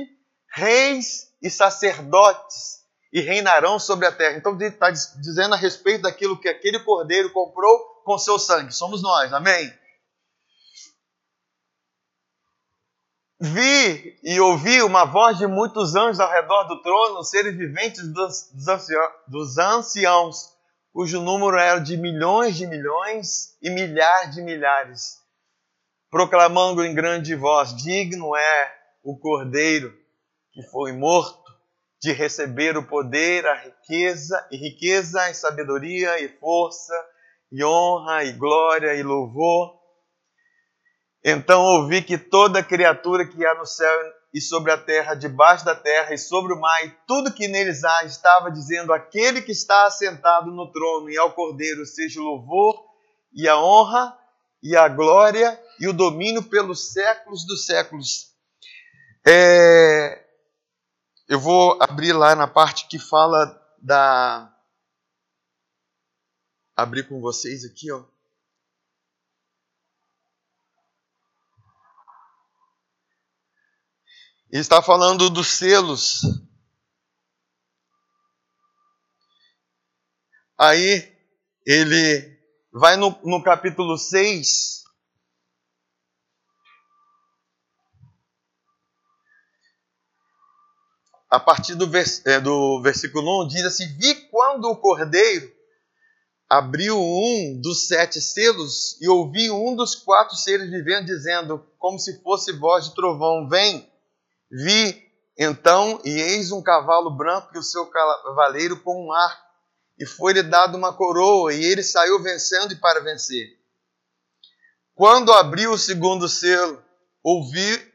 reis e sacerdotes e reinarão sobre a terra. Então está dizendo a respeito daquilo que aquele cordeiro comprou com seu sangue. Somos nós, amém? Vi e ouvi uma voz de muitos anjos ao redor do trono, seres viventes dos, dos anciãos cujo número era de milhões de milhões e milhares de milhares, proclamando em grande voz: Digno é o Cordeiro que foi morto de receber o poder, a riqueza, e riqueza, e sabedoria, e força, e honra, e glória, e louvor. Então ouvi que toda criatura que há no céu e sobre a terra, debaixo da terra e sobre o mar, e tudo que neles há, estava dizendo: Aquele que está assentado no trono e ao cordeiro, seja o louvor e a honra e a glória e o domínio pelos séculos dos séculos. É... Eu vou abrir lá na parte que fala da. Abrir com vocês aqui, ó. Está falando dos selos. Aí ele vai no, no capítulo 6. A partir do, vers, é, do versículo 1, diz assim: Vi quando o cordeiro abriu um dos sete selos e ouvi um dos quatro seres vivendo dizendo, como se fosse voz de trovão: Vem. Vi então, e eis um cavalo branco e o seu cavaleiro com um arco, e foi-lhe dado uma coroa, e ele saiu vencendo e para vencer. Quando abriu o segundo selo, ouvi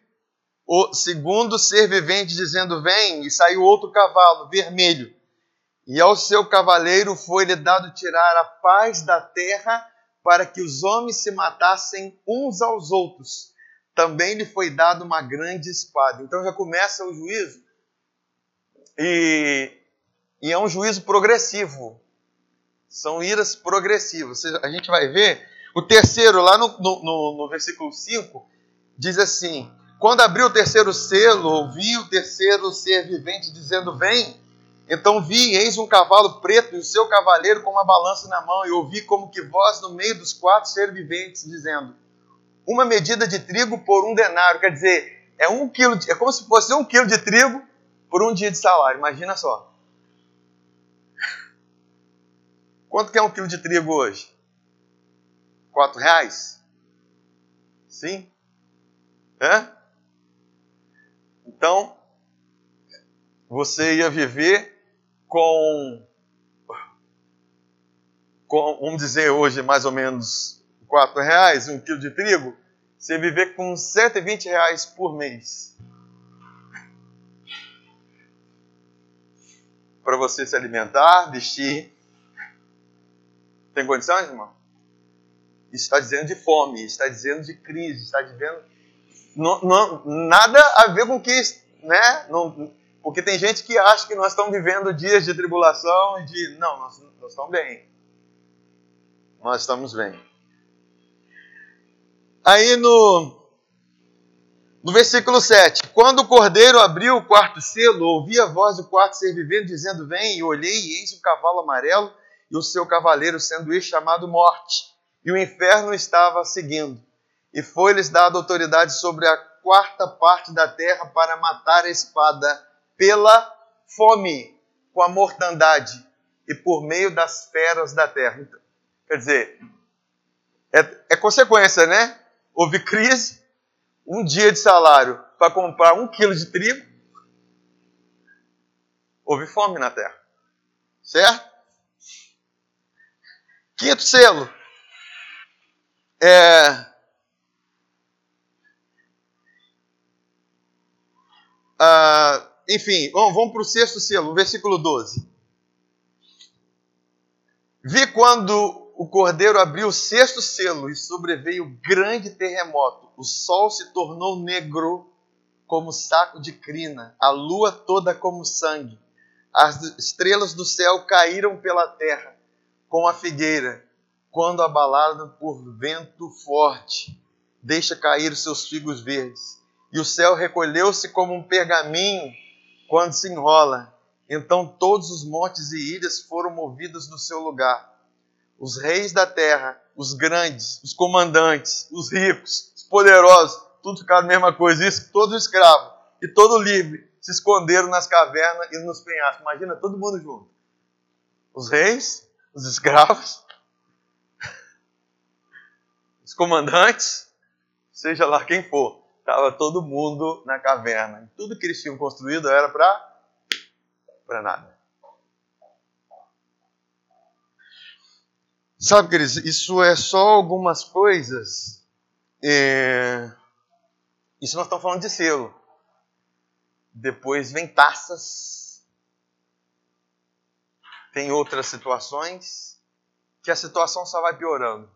o segundo ser vivente dizendo: Vem, e saiu outro cavalo vermelho, e ao seu cavaleiro foi-lhe dado tirar a paz da terra para que os homens se matassem uns aos outros também lhe foi dado uma grande espada. Então já começa o juízo. E, e é um juízo progressivo. São iras progressivas. A gente vai ver. O terceiro, lá no, no, no versículo 5, diz assim: Quando abriu o terceiro selo, ouvi o terceiro ser vivente dizendo: Vem. Então vi, eis um cavalo preto e o seu cavaleiro com uma balança na mão, e ouvi como que voz no meio dos quatro seres viventes, dizendo: uma medida de trigo por um denário. Quer dizer, é, um quilo de, é como se fosse um quilo de trigo por um dia de salário. Imagina só. Quanto que é um quilo de trigo hoje? Quatro reais? Sim? Hã? Então, você ia viver com, com vamos dizer hoje mais ou menos quatro reais, um quilo de trigo, você ia viver com 120 reais por mês. Para você se alimentar, vestir. Tem condições, irmão? Isso está dizendo de fome, está dizendo de crise, está dizendo não, não, nada a ver com que, né? Não, porque tem gente que acha que nós estamos vivendo dias de tribulação e de. Não, nós, nós estamos bem. Nós estamos bem. Aí no, no versículo 7: Quando o cordeiro abriu o quarto selo, ouvi a voz do quarto ser vivendo, dizendo: Vem, e olhei, e eis um cavalo amarelo, e o seu cavaleiro, sendo este chamado Morte, e o inferno estava seguindo. E foi-lhes dada autoridade sobre a quarta parte da terra para matar a espada pela fome, com a mortandade e por meio das feras da terra. Então, quer dizer, é, é consequência, né? Houve crise, um dia de salário para comprar um quilo de trigo, houve fome na terra. Certo? Quinto selo. É, ah, enfim, vamos, vamos para o sexto selo, versículo 12. Vi quando o cordeiro abriu o sexto selo e sobreveio grande terremoto. O sol se tornou negro como saco de crina, a lua toda como sangue. As estrelas do céu caíram pela terra, como a figueira, quando abalada por vento forte, deixa cair os seus figos verdes. E o céu recolheu-se como um pergaminho quando se enrola. Então todos os montes e ilhas foram movidos do seu lugar. Os reis da terra, os grandes, os comandantes, os ricos, os poderosos, tudo ficaram a mesma coisa. Isso, todo escravo e todo livre se esconderam nas cavernas e nos penhascos. Imagina todo mundo junto. Os reis, os escravos, os comandantes, seja lá quem for. Estava todo mundo na caverna. Tudo que eles tinham construído era para para nada. Sabe, queridos, isso é só algumas coisas. É... Isso nós estamos falando de selo. Depois vem taças. Tem outras situações que a situação só vai piorando.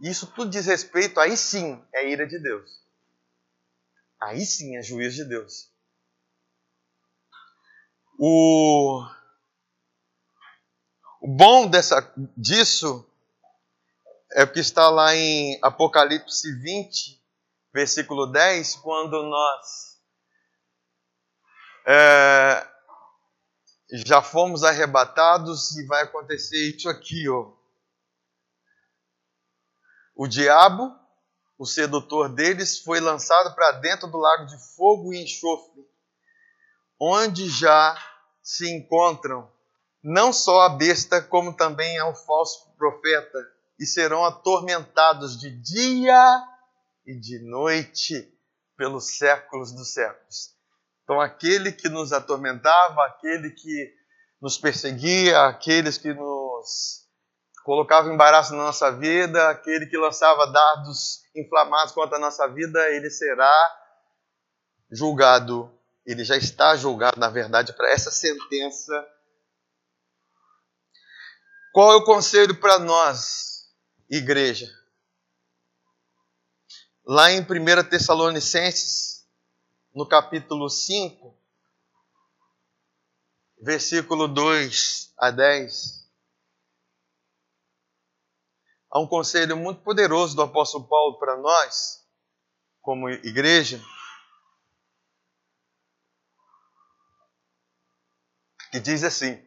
Isso tudo diz respeito, aí sim, é ira de Deus. Aí sim é juízo de Deus. O, o bom dessa, disso é o que está lá em Apocalipse 20, versículo 10, quando nós é, já fomos arrebatados e vai acontecer isso aqui, ó. O diabo o sedutor deles foi lançado para dentro do lago de fogo e enxofre, onde já se encontram não só a besta, como também o falso profeta, e serão atormentados de dia e de noite pelos séculos dos séculos. Então, aquele que nos atormentava, aquele que nos perseguia, aqueles que nos colocava embaraço na nossa vida, aquele que lançava dardos inflamados contra a nossa vida, ele será julgado. Ele já está julgado, na verdade, para essa sentença. Qual é o conselho para nós, igreja? Lá em 1 Tessalonicenses, no capítulo 5, versículo 2 a 10. Há um conselho muito poderoso do apóstolo Paulo para nós, como igreja, que diz assim: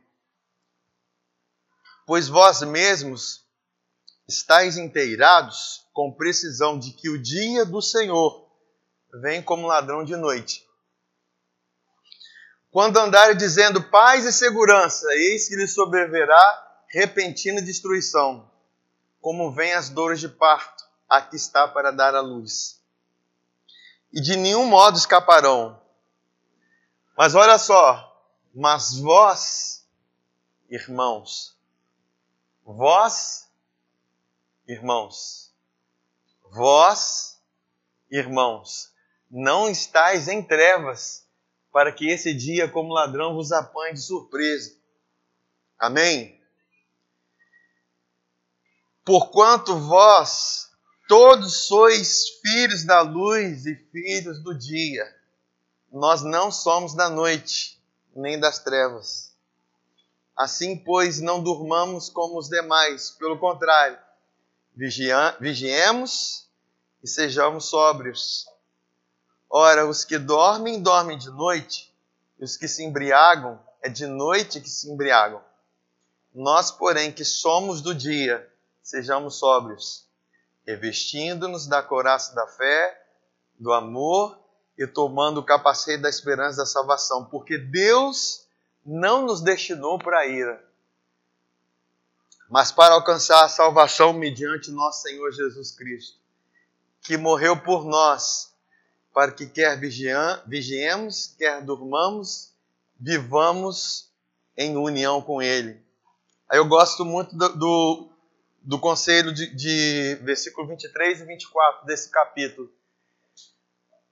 Pois vós mesmos estáis inteirados com precisão de que o dia do Senhor vem como ladrão de noite. Quando andarem dizendo paz e segurança, eis que lhe sobreverá repentina destruição como vêm as dores de parto, aqui está para dar a luz. E de nenhum modo escaparão, Mas olha só, mas vós, irmãos, vós, irmãos, vós, irmãos, não estáis em trevas, para que esse dia, como ladrão, vos apanhe de surpresa. Amém? Porquanto vós todos sois filhos da luz e filhos do dia. Nós não somos da noite, nem das trevas. Assim, pois, não durmamos como os demais, pelo contrário, vigiemos e sejamos sóbrios. Ora, os que dormem, dormem de noite, e os que se embriagam, é de noite que se embriagam. Nós, porém, que somos do dia, sejamos sóbrios, revestindo-nos da couraça da fé, do amor e tomando o capacete da esperança da salvação, porque Deus não nos destinou para a ira, mas para alcançar a salvação mediante nosso Senhor Jesus Cristo, que morreu por nós, para que quer vigiemos, quer durmamos, vivamos em união com Ele. Eu gosto muito do, do do conselho de, de versículo 23 e 24 desse capítulo.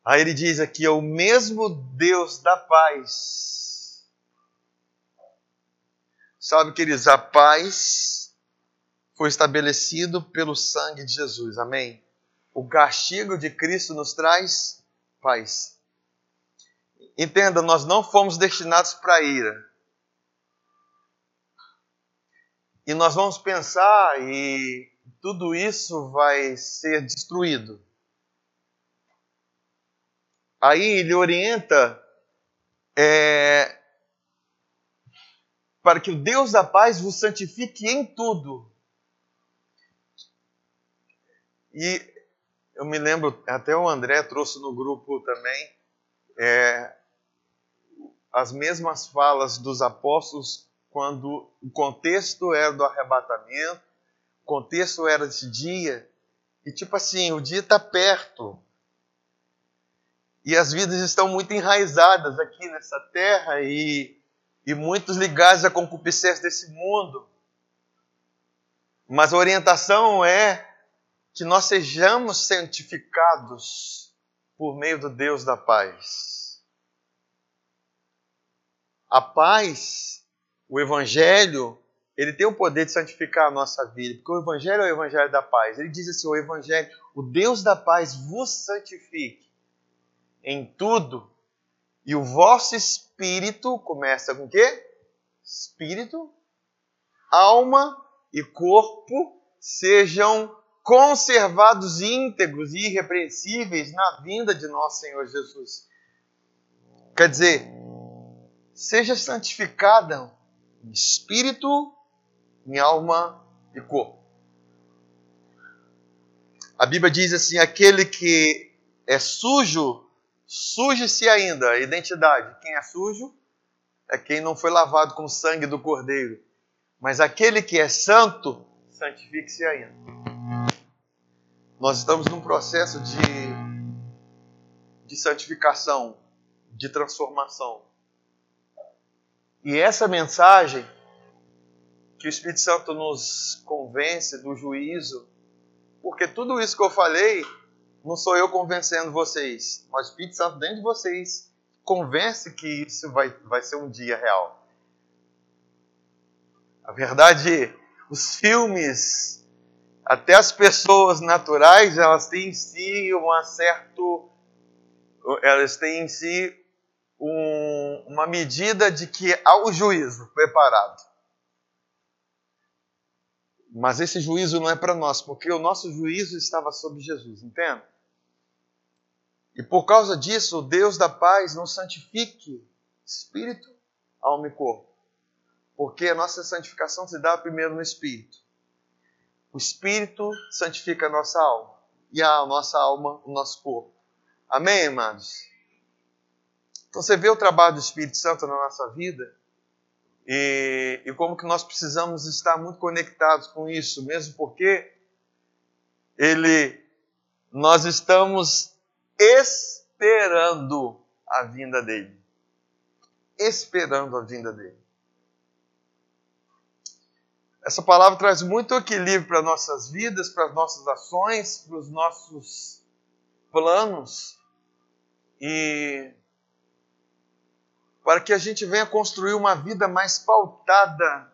Aí ele diz aqui: é o mesmo Deus da paz. Sabe, queridos, a paz foi estabelecido pelo sangue de Jesus. Amém? O castigo de Cristo nos traz paz. Entenda, nós não fomos destinados para ira. E nós vamos pensar e tudo isso vai ser destruído. Aí ele orienta é, para que o Deus da paz vos santifique em tudo. E eu me lembro, até o André trouxe no grupo também, é, as mesmas falas dos apóstolos quando o contexto era do arrebatamento, o contexto era esse dia, e tipo assim, o dia está perto. E as vidas estão muito enraizadas aqui nessa terra e, e muitos ligados à concupiscência desse mundo. Mas a orientação é que nós sejamos santificados por meio do Deus da paz. A paz o Evangelho, ele tem o poder de santificar a nossa vida, porque o Evangelho é o Evangelho da paz. Ele diz assim: o Evangelho, o Deus da paz vos santifique em tudo, e o vosso espírito começa com o quê? Espírito, alma e corpo sejam conservados íntegros e irrepreensíveis na vinda de nosso Senhor Jesus. Quer dizer, seja santificada em espírito, em alma e corpo. A Bíblia diz assim: aquele que é sujo, suje-se ainda. A identidade. Quem é sujo é quem não foi lavado com o sangue do Cordeiro. Mas aquele que é santo, santifique-se ainda. Nós estamos num processo de, de santificação, de transformação. E essa mensagem que o Espírito Santo nos convence do juízo, porque tudo isso que eu falei não sou eu convencendo vocês, mas o Espírito Santo dentro de vocês convence que isso vai, vai ser um dia real. A verdade, os filmes, até as pessoas naturais, elas têm em si um certo, elas têm em si um, uma medida de que há o juízo preparado. Mas esse juízo não é para nós, porque o nosso juízo estava sobre Jesus, entende? E por causa disso, o Deus da paz não santifique espírito, alma e corpo. Porque a nossa santificação se dá primeiro no espírito. O espírito santifica a nossa alma e a nossa alma o nosso corpo. Amém, amados? Então você vê o trabalho do Espírito Santo na nossa vida e, e como que nós precisamos estar muito conectados com isso, mesmo porque ele, nós estamos esperando a vinda dele. esperando a vinda dele. Essa palavra traz muito equilíbrio para nossas vidas, para as nossas ações, para os nossos planos e para que a gente venha construir uma vida mais pautada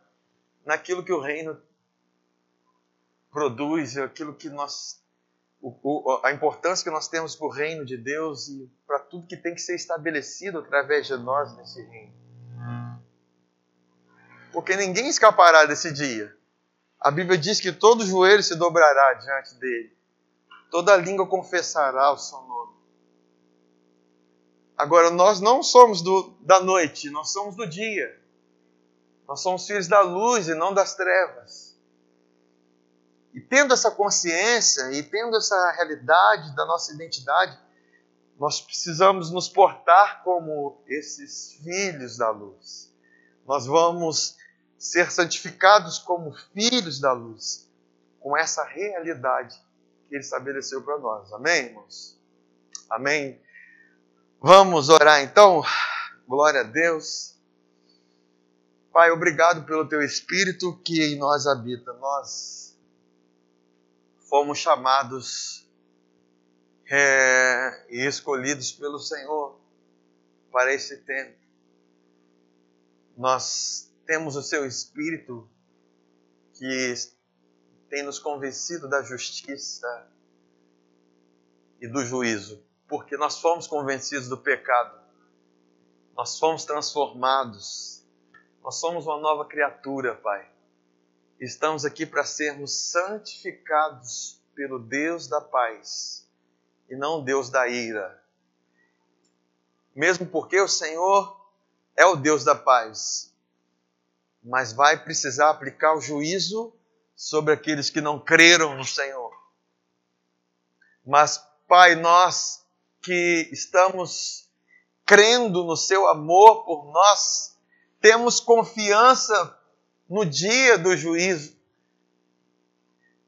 naquilo que o reino produz, aquilo que nós a importância que nós temos para o reino de Deus e para tudo que tem que ser estabelecido através de nós nesse reino. Porque ninguém escapará desse dia. A Bíblia diz que todo joelho se dobrará diante dele, toda língua confessará o seu. Agora, nós não somos do, da noite, nós somos do dia. Nós somos filhos da luz e não das trevas. E tendo essa consciência e tendo essa realidade da nossa identidade, nós precisamos nos portar como esses filhos da luz. Nós vamos ser santificados como filhos da luz, com essa realidade que Ele estabeleceu para nós. Amém, irmãos? Amém? Vamos orar então? Glória a Deus. Pai, obrigado pelo Teu Espírito que em nós habita. Nós fomos chamados é, e escolhidos pelo Senhor para esse tempo. Nós temos o Seu Espírito que tem nos convencido da justiça e do juízo, porque nós fomos convencidos do pecado, nós fomos transformados, nós somos uma nova criatura, Pai. Estamos aqui para sermos santificados pelo Deus da paz e não Deus da ira. Mesmo porque o Senhor é o Deus da paz, mas vai precisar aplicar o juízo sobre aqueles que não creram no Senhor. Mas, Pai, nós que estamos crendo no Seu amor por nós, temos confiança no dia do juízo,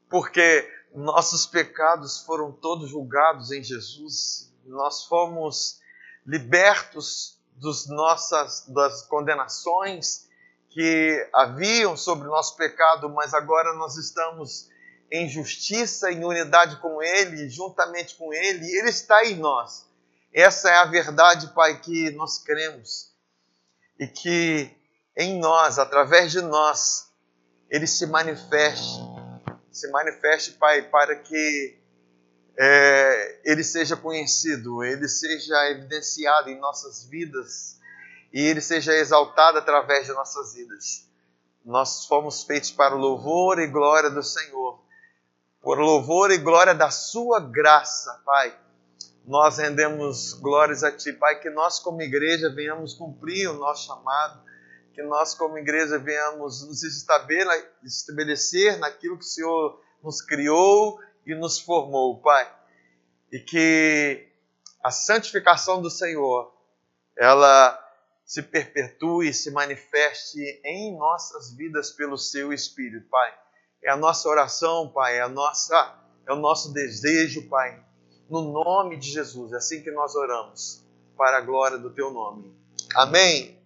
porque nossos pecados foram todos julgados em Jesus, nós fomos libertos dos nossas, das condenações que haviam sobre o nosso pecado, mas agora nós estamos em justiça, em unidade com Ele, juntamente com Ele, Ele está em nós. Essa é a verdade, Pai, que nós cremos. E que em nós, através de nós, ele se manifeste. Se manifeste, Pai, para que é, ele seja conhecido, ele seja evidenciado em nossas vidas e ele seja exaltado através de nossas vidas. Nós fomos feitos para o louvor e glória do Senhor, por louvor e glória da Sua graça, Pai. Nós rendemos glórias a Ti, Pai, que nós, como igreja, venhamos cumprir o nosso chamado que nós, como igreja, venhamos nos estabelecer naquilo que o Senhor nos criou e nos formou, Pai. E que a santificação do Senhor, ela se perpetue, se manifeste em nossas vidas pelo Seu Espírito, Pai. É a nossa oração, Pai, é, a nossa, é o nosso desejo, Pai, no nome de Jesus. É assim que nós oramos, para a glória do Teu nome. Amém.